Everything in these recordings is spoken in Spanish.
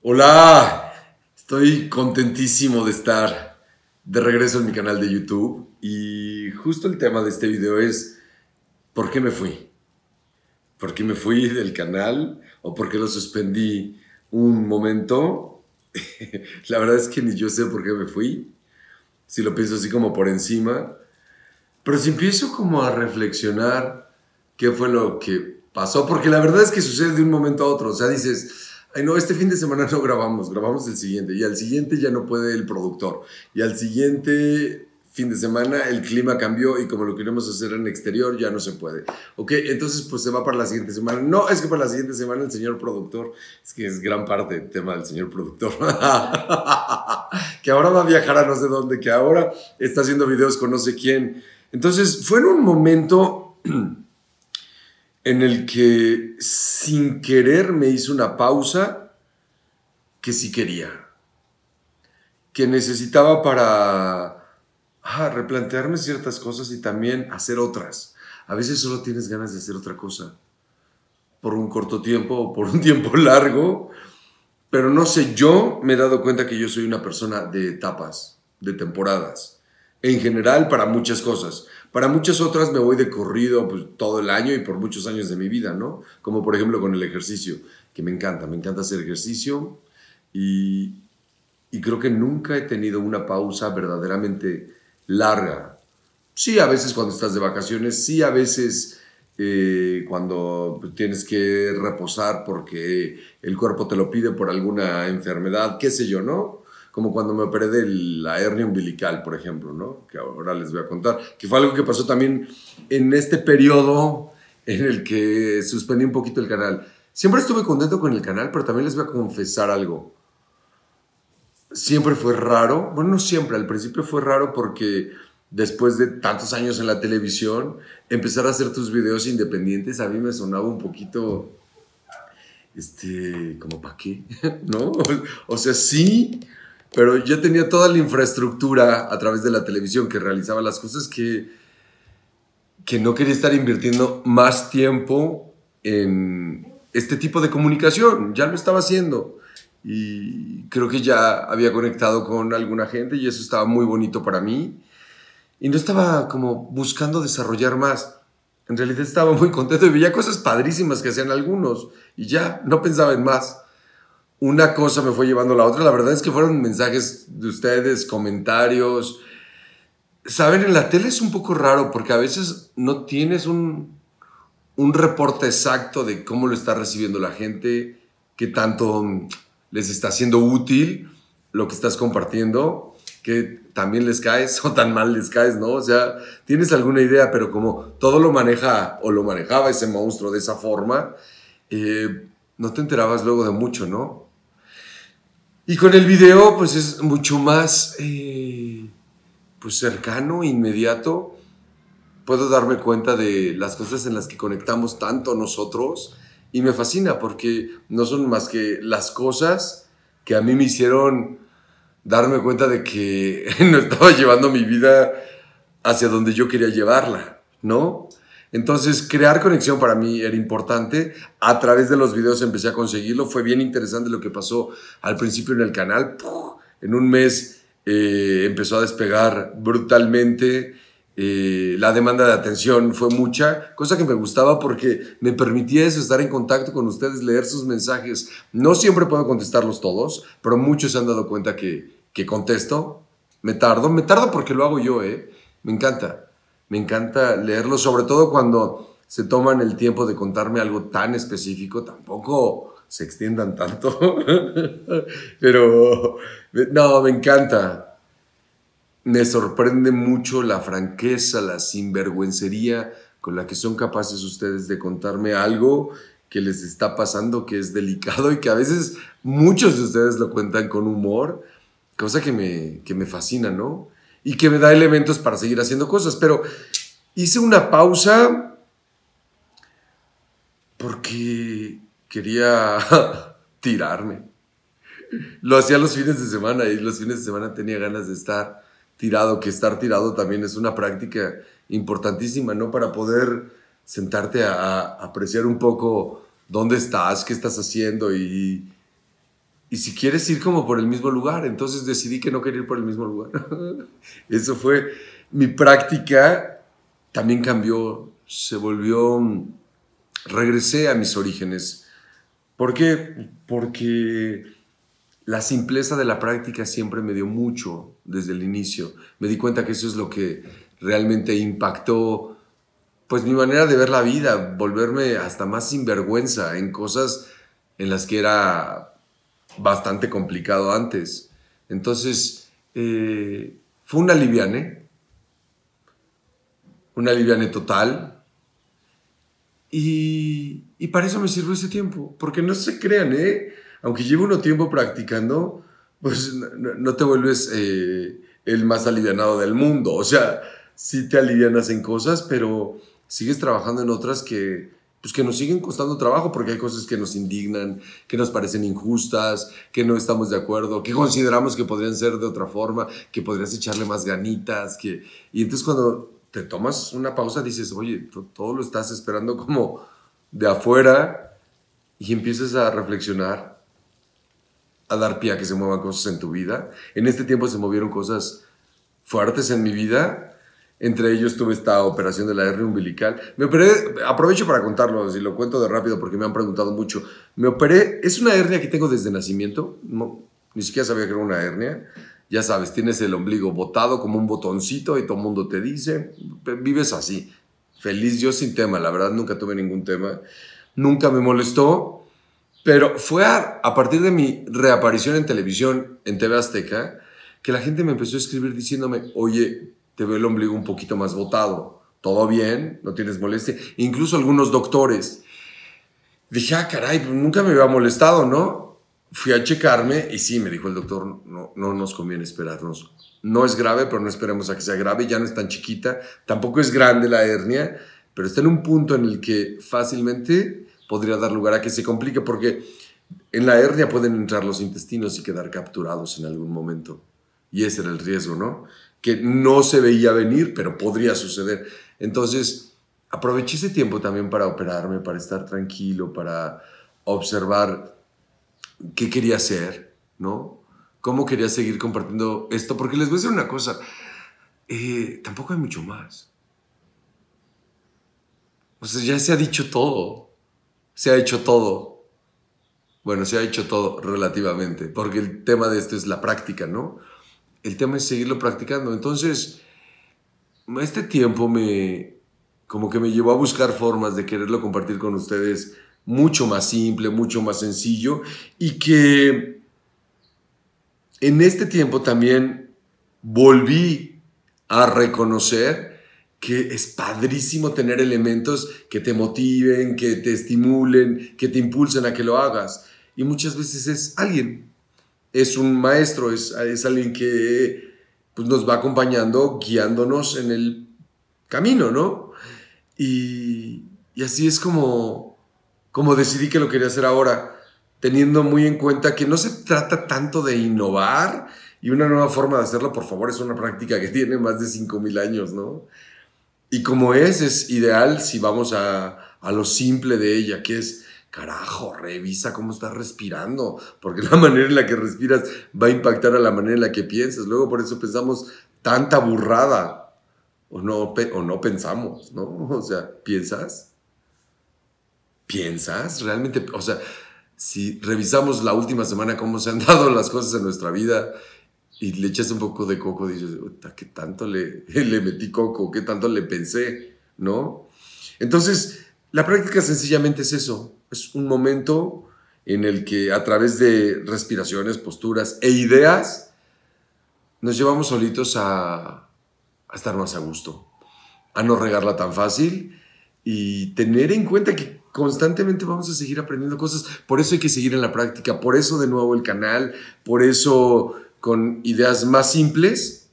Hola, estoy contentísimo de estar de regreso en mi canal de YouTube y justo el tema de este video es ¿por qué me fui? ¿Por qué me fui del canal o por qué lo suspendí un momento? La verdad es que ni yo sé por qué me fui, si lo pienso así como por encima, pero si empiezo como a reflexionar qué fue lo que pasó, porque la verdad es que sucede de un momento a otro, o sea, dices, ay no, este fin de semana no grabamos, grabamos el siguiente, y al siguiente ya no puede el productor, y al siguiente fin de semana el clima cambió y como lo queremos hacer en exterior ya no se puede. Ok, entonces pues se va para la siguiente semana. No, es que para la siguiente semana el señor productor, es que es gran parte el tema del señor productor, que ahora va a viajar a no sé dónde, que ahora está haciendo videos con no sé quién. Entonces fue en un momento en el que sin querer me hizo una pausa que sí quería, que necesitaba para replantearme ciertas cosas y también hacer otras. A veces solo tienes ganas de hacer otra cosa, por un corto tiempo o por un tiempo largo, pero no sé, yo me he dado cuenta que yo soy una persona de etapas, de temporadas, en general para muchas cosas. Para muchas otras me voy de corrido pues, todo el año y por muchos años de mi vida, ¿no? Como por ejemplo con el ejercicio, que me encanta, me encanta hacer ejercicio y, creo que nunca he tenido una pausa verdaderamente larga. Sí, a veces cuando estás de vacaciones, sí, a veces eh, cuando tienes que reposar porque el cuerpo te lo pide por alguna enfermedad, qué sé yo, ¿no? Como cuando me operé de la hernia umbilical, por ejemplo, ¿no? Que ahora les voy a contar, que fue algo que pasó también en este periodo en el que suspendí un poquito el canal. Siempre estuve contento con el canal, pero también les voy a confesar algo siempre fue raro. Bueno, no siempre, al principio fue raro porque después de tantos años en la televisión, empezar a hacer tus videos independientes a mí me sonaba un poquito, este, como para qué, ¿no? O sea, sí, pero yo tenía toda la infraestructura a través de la televisión que realizaba las cosas que, que no quería estar invirtiendo más tiempo en este tipo de comunicación, ya lo estaba haciendo y creo que ya había conectado con alguna gente y eso estaba muy bonito para mí. Y no estaba como buscando desarrollar más. En realidad estaba muy contento y veía cosas padrísimas que hacían algunos y ya, no pensaba en más. Una cosa me fue llevando a la otra. La verdad es que fueron mensajes de ustedes, comentarios. Saben, en la tele es un poco raro porque a veces no tienes un, un reporte exacto de cómo lo está recibiendo la gente, qué tanto les está siendo útil lo que estás compartiendo, que también les caes o tan mal les caes, ¿no? O sea, tienes alguna idea, pero como todo lo maneja o lo manejaba ese monstruo de esa forma, eh, no te enterabas luego de mucho, ¿no? Y con el video, pues es mucho más, eh, pues cercano, inmediato. Puedo darme cuenta de las cosas en las que conectamos tanto nosotros y me fascina porque no son más que las cosas que a mí me hicieron darme cuenta de que no estaba llevando mi vida hacia donde yo quería llevarla, ¿no? Entonces, crear conexión para mí era importante. A través de los videos empecé a conseguirlo. Fue bien interesante lo que pasó al principio en el canal. En un mes eh, empezó a despegar brutalmente. Eh, la demanda de atención fue mucha, cosa que me gustaba porque me permitía estar en contacto con ustedes, leer sus mensajes. No siempre puedo contestarlos todos, pero muchos se han dado cuenta que, que contesto. Me tardo, me tardo porque lo hago yo, ¿eh? Me encanta, me encanta leerlos, sobre todo cuando se toman el tiempo de contarme algo tan específico, tampoco se extiendan tanto, pero no, me encanta, me sorprende mucho la franqueza, la sinvergüencería con la que son capaces ustedes de contarme algo que les está pasando, que es delicado y que a veces muchos de ustedes lo cuentan con humor, cosa que me, que me fascina, ¿no? Y que me da elementos para seguir haciendo cosas. Pero hice una pausa porque quería tirarme. Lo hacía los fines de semana y los fines de semana tenía ganas de estar tirado, que estar tirado también es una práctica importantísima, ¿no? Para poder sentarte a, apreciar un poco dónde estás, qué estás haciendo y, y si quieres ir como por el mismo lugar, entonces decidí que no quería ir por el mismo lugar. Eso fue mi práctica, también cambió, se volvió, regresé a mis orígenes. ¿Por qué? Porque la simpleza de la práctica siempre me dio mucho desde el inicio. Me di cuenta que eso es lo que realmente impactó pues mi manera de ver la vida, volverme hasta más sinvergüenza en cosas en las que era bastante complicado antes. Entonces, eh, fue una liviane, una liviane total. Y, y, para eso me sirvió ese tiempo, porque no se crean, ¿eh? aunque llevo uno tiempo practicando, pues no, te vuelves eh, el más alivianado del mundo. O sea, sí te alivianas en cosas, pero sigues trabajando en otras que, pues que nos siguen costando trabajo porque hay cosas que nos indignan, que nos parecen injustas, que no estamos de acuerdo, que consideramos que podrían ser de otra forma, que podrías echarle más ganitas, que... Y entonces cuando te tomas una pausa dices, oye, todo lo estás esperando como de afuera y empiezas a reflexionar, a dar pie a que se muevan cosas en tu vida. En este tiempo se movieron cosas fuertes en mi vida entre ellos tuve esta operación de la hernia umbilical. Me operé, aprovecho para contarlo, si lo cuento de rápido porque me han preguntado mucho. Me operé, es una hernia que tengo desde nacimiento, no, ni siquiera sabía que era una hernia. Ya sabes, tienes el ombligo botado como un botoncito y todo el mundo te dice, vives así. Feliz yo sin tema, la verdad nunca tuve ningún tema. Nunca me molestó, pero fue a, a partir de mi reaparición en televisión en TV Azteca que la gente me empezó a escribir diciéndome, oye, te veo el ombligo un poquito más botado. Todo bien, no tienes molestia. Incluso algunos doctores. Dije, ah, caray, nunca me había molestado, ¿no? Fui a checarme y sí, me dijo el doctor, no, no nos conviene esperarnos. No es grave, pero no esperemos a que sea grave, ya no es tan chiquita, tampoco es grande la hernia, pero está en un punto en el que fácilmente podría dar lugar a que se complique, porque en la hernia pueden entrar los intestinos y quedar capturados en algún momento. Y ese era el riesgo, ¿no? Que no se veía venir, pero podría suceder. Entonces, aproveché ese tiempo también para operarme, para estar tranquilo, para observar qué quería hacer, ¿no? Cómo quería seguir compartiendo esto, porque les voy a decir una cosa, eh, tampoco hay mucho más. O sea, ya se ha dicho todo, se ha hecho todo. Bueno, se ha hecho todo relativamente, porque el tema de esto es la práctica, ¿no? El tema es seguirlo practicando. Entonces, este tiempo me, como que me llevó a buscar formas de quererlo compartir con ustedes mucho más simple, mucho más sencillo y que en este tiempo también volví a reconocer que es padrísimo tener elementos que te motiven, que te estimulen, que te impulsen a que lo hagas. Y muchas veces es alguien, es un maestro, es, es alguien que pues, nos va acompañando, guiándonos en el camino, ¿no? Y, y así es como, como decidí que lo quería hacer ahora, teniendo muy en cuenta que no se trata tanto de innovar y una nueva forma de hacerlo, por favor, es una práctica que tiene más de 5.000 años, ¿no? Y como es, es ideal si vamos a, a lo simple de ella, que es carajo, revisa cómo estás respirando, porque la manera en la que respiras va a impactar a la manera en la que piensas. Luego por eso pensamos tanta burrada, o no, o no pensamos, ¿no? O sea, ¿piensas? ¿Piensas? Realmente, o sea, si revisamos la última semana cómo se han dado las cosas en nuestra vida y le echas un poco de coco, dices, ¿qué tanto le, le metí coco? ¿Qué tanto le pensé? ¿No? Entonces, la práctica sencillamente es eso, es un momento en el que a través de respiraciones, posturas e ideas nos llevamos solitos a, estar más a gusto, a no regarla tan fácil y tener en cuenta que constantemente vamos a seguir aprendiendo cosas. Por eso hay que seguir en la práctica, por eso de nuevo el canal, por eso con ideas más simples,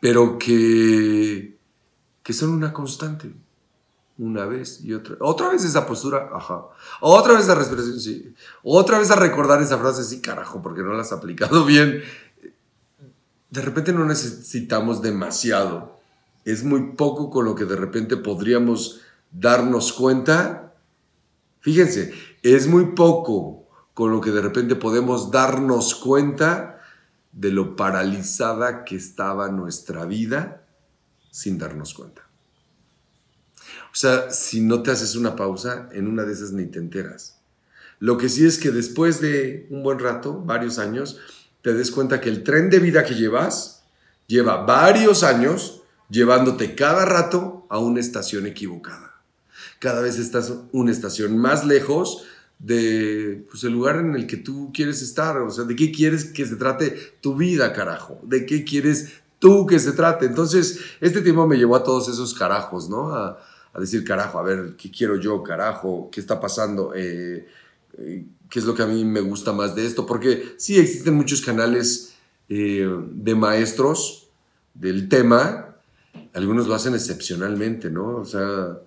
pero que, que son una constante una vez y otra. Otra vez esa postura, ajá. Otra vez la respiración, sí. Otra vez a recordar esa frase, sí, carajo, porque no la has aplicado bien. De repente no necesitamos demasiado. Es muy poco con lo que de repente podríamos darnos cuenta. Fíjense, es muy poco con lo que de repente podemos darnos cuenta de lo paralizada que estaba nuestra vida sin darnos cuenta. O sea, si no te haces una pausa, en una de esas ni te enteras. Lo que sí es que después de un buen rato, varios años, te des cuenta que el tren de vida que llevas lleva varios años llevándote cada rato a una estación equivocada. Cada vez estás una estación más lejos de pues, el lugar en el que tú quieres estar. O sea, ¿de qué quieres que se trate tu vida, carajo? ¿De qué quieres tú que se trate? Entonces, este tiempo me llevó a todos esos carajos, ¿no? Decir, carajo, a ver, ¿qué quiero yo, carajo? ¿Qué está pasando? Eh, eh, ¿Qué es lo que a mí me gusta más de esto? Porque sí existen muchos canales eh, de maestros del tema, algunos lo hacen excepcionalmente, ¿no? O sea,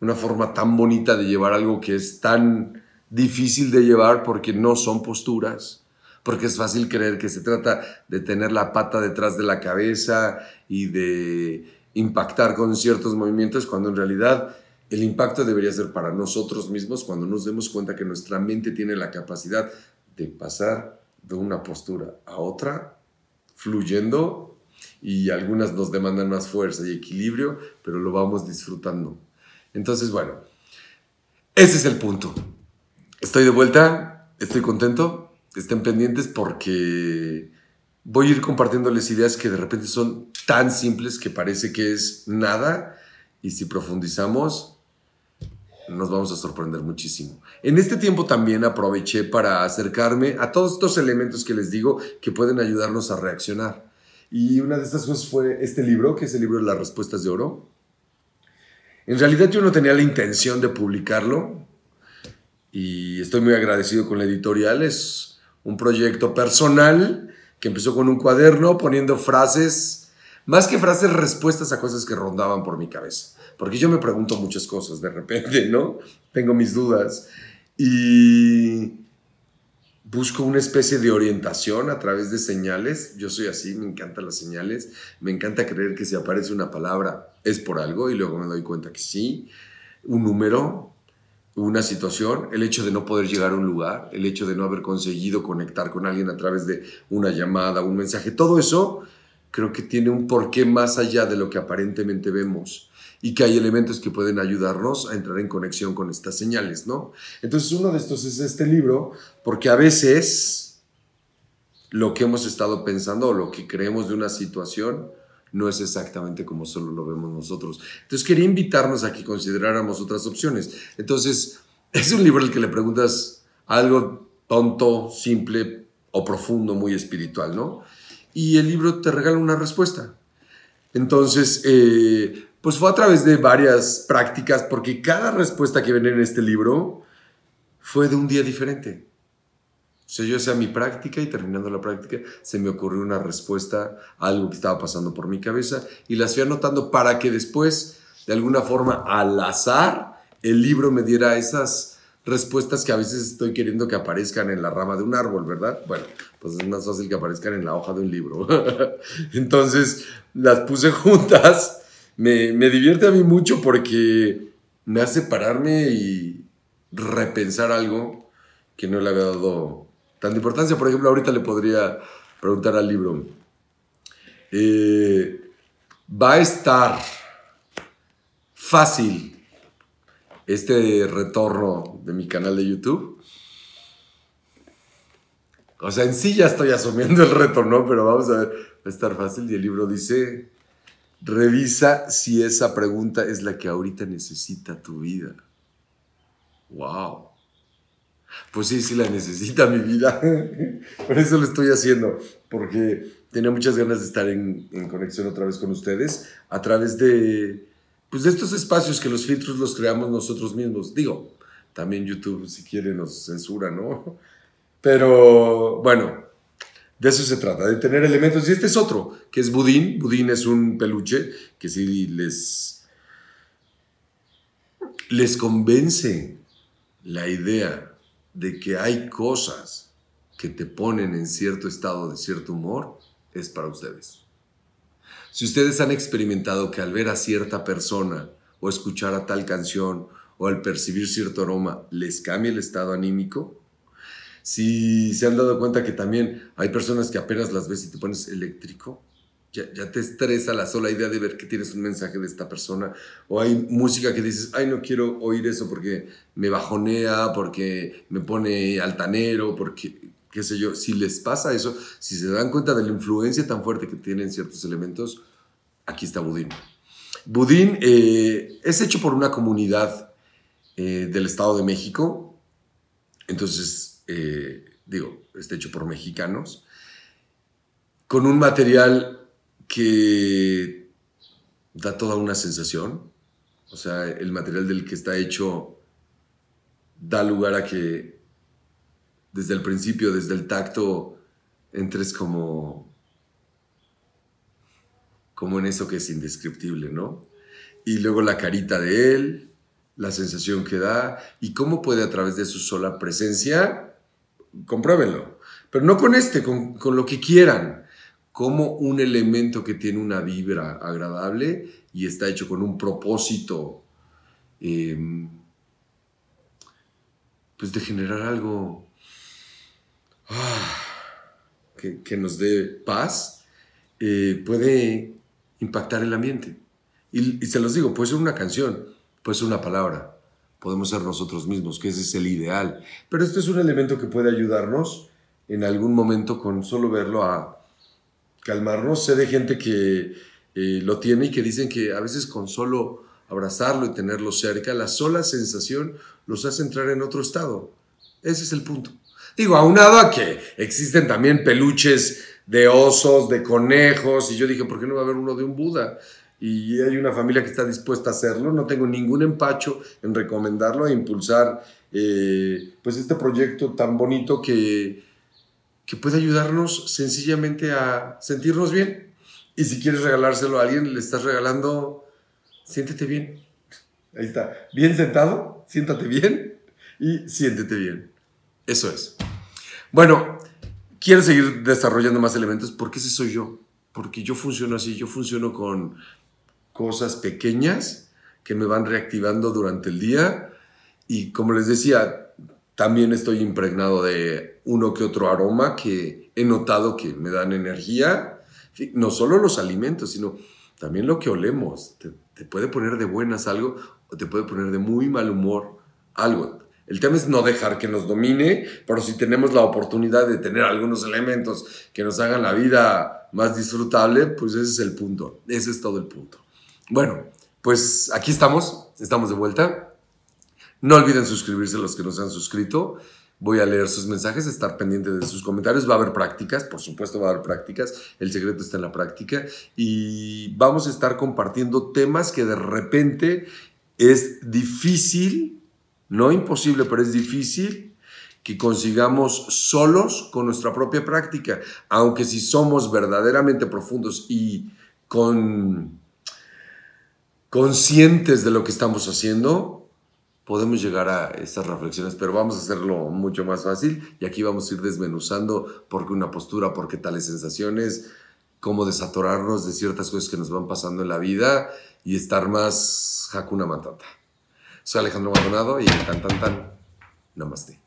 una forma tan bonita de llevar algo que es tan difícil de llevar porque no son posturas, porque es fácil creer que se trata de tener la pata detrás de la cabeza y de impactar con ciertos movimientos, cuando en realidad el impacto debería ser para nosotros mismos cuando nos demos cuenta que nuestra mente tiene la capacidad de pasar de una postura a otra, fluyendo, y algunas nos demandan más fuerza y equilibrio, pero lo vamos disfrutando. Entonces, bueno, ese es el punto. Estoy de vuelta, estoy contento, estén pendientes porque voy a ir compartiéndoles ideas que de repente son tan simples que parece que es nada y si profundizamos nos vamos a sorprender muchísimo. En este tiempo también aproveché para acercarme a todos estos elementos que les digo que pueden ayudarnos a reaccionar. Y una de estas cosas fue este libro, que es el libro de las respuestas de oro. En realidad yo no tenía la intención de publicarlo, y estoy muy agradecido con la editorial. Es un proyecto personal que empezó con un cuaderno poniendo frases, más que frases, respuestas a cosas que rondaban por mi cabeza. Porque yo me pregunto muchas cosas de repente, ¿no? Tengo mis dudas y busco una especie de orientación a través de señales. Yo soy así, me encantan las señales. Me encanta creer que si aparece una palabra es por algo y luego me doy cuenta que sí. Un número, una situación, el hecho de no poder llegar a un lugar, el hecho de no haber conseguido conectar con alguien a través de una llamada, un mensaje, todo eso creo que tiene un porqué más allá de lo que aparentemente vemos y que hay elementos que pueden ayudarnos a entrar en conexión con estas señales, ¿no? Entonces uno de estos es este libro, porque a veces lo que hemos estado pensando o lo que creemos de una situación no es exactamente como solo lo vemos nosotros. Entonces quería invitarnos a que consideráramos otras opciones. Entonces, es un libro al que le preguntas algo tonto, simple o profundo, muy espiritual, ¿no? Y el libro te regala una respuesta. Entonces, eh, pues fue a través de varias prácticas, porque cada respuesta que viene en este libro fue de un día diferente. O sea, yo hacía mi práctica y terminando la práctica se me ocurrió una respuesta a algo que estaba pasando por mi cabeza y las fui anotando para que después, de alguna forma, al azar, el libro me diera esas respuestas que a veces estoy queriendo que aparezcan en la rama de un árbol, ¿verdad? Bueno, pues es más fácil que aparezcan en la hoja de un libro. Entonces, las puse juntas. Me, me divierte a mí mucho porque me hace pararme y repensar algo que no le había dado tanta importancia. Por ejemplo, ahorita le podría preguntar al libro, eh, ¿va a estar fácil este retorno de mi canal de YouTube? O sea, en sí ya estoy asumiendo el retorno, pero vamos a ver, va a estar fácil. Y el libro dice, revisa si esa pregunta es la que ahorita necesita tu vida. ¡Wow! Pues sí, sí la necesita mi vida. Por eso lo estoy haciendo, porque tenía muchas ganas de estar en, conexión otra vez con ustedes a través de, pues de estos espacios que los filtros los creamos nosotros mismos. Digo, también YouTube si quiere nos censura, ¿no? Pero bueno, de eso se trata, de tener elementos. Y este es otro, que es Budín. Budín es un peluche que sí les, les convence la idea de que hay cosas que te ponen en cierto estado de cierto humor, es para ustedes. Si ustedes han experimentado que al ver a cierta persona o escuchar a tal canción o al percibir cierto aroma les cambia el estado anímico, Si se han dado cuenta que también hay personas que apenas las ves y te pones eléctrico, ya, ya, te estresa la sola idea de ver que tienes un mensaje de esta persona. O hay música que dices, ay, no quiero oír eso porque me bajonea, porque me pone altanero, porque qué sé yo. Si les pasa eso, si se dan cuenta de la influencia tan fuerte que tienen ciertos elementos, aquí está Budín. Budín eh, es hecho por una comunidad eh, del Estado de México. Entonces, eh, digo, está hecho por mexicanos. Con un material que da toda una sensación. O sea, el material del que está hecho da lugar a que desde el principio, desde el tacto, entres como, como en eso que es indescriptible, ¿no? Y luego la carita de él, la sensación que da y cómo puede a través de su sola presencia, compruébenlo, pero no con este, con, con lo que quieran como un elemento que tiene una vibra agradable y está hecho con un propósito, em, pues de generar algo ah, que, nos dé paz, eh, puede impactar el ambiente. Y, y se los digo, puede ser una canción, puede ser una palabra, podemos ser nosotros mismos, que ese es el ideal. Pero este es un elemento que puede ayudarnos en algún momento con solo verlo a calmarnos. Sé de gente que eh, lo tiene y que dicen que a veces con solo abrazarlo y tenerlo cerca, la sola sensación los hace entrar en otro estado. Ese es el punto. Digo, aunado a que existen también peluches de osos, de conejos, y yo dije, ¿por qué no va a haber uno de un Buda? Y hay una familia que está dispuesta a hacerlo. No tengo ningún empacho en recomendarlo e impulsar eh, pues este proyecto tan bonito que, que puede ayudarnos sencillamente a sentirnos bien. Y si quieres regalárselo a alguien, le estás regalando, siéntete bien. Ahí está. Bien sentado, siéntate bien y siéntete bien. Eso es. Bueno, quiero seguir desarrollando más elementos porque ese soy yo. Porque yo funciono así, yo funciono con cosas pequeñas que me van reactivando durante el día. Y como les decía, también estoy impregnado de uno que otro aroma que he notado que me dan energía. No solo los alimentos, sino también lo que olemos. Te, puede poner de buenas algo o te puede poner de muy mal humor algo. El tema es no dejar que nos domine, pero si tenemos la oportunidad de tener algunos elementos que nos hagan la vida más disfrutable, pues ese es el punto. Ese es todo el punto. Bueno, pues aquí estamos, estamos de vuelta. No olviden suscribirse los que no se han suscrito. Voy a leer sus mensajes, estar pendiente de sus comentarios. Va a haber prácticas, por supuesto va a haber prácticas. El secreto está en la práctica. Y vamos a estar compartiendo temas que de repente es difícil, no imposible, pero es difícil que consigamos solos con nuestra propia práctica. Aunque si somos verdaderamente profundos y con conscientes de lo que estamos haciendo, podemos llegar a estas reflexiones, pero vamos a hacerlo mucho más fácil y aquí vamos a ir desmenuzando por qué una postura, por qué tales sensaciones, cómo desatorarnos de ciertas cosas que nos van pasando en la vida y estar más Hakuna Matata. Soy Alejandro Maldonado y tan tan tan, namaste.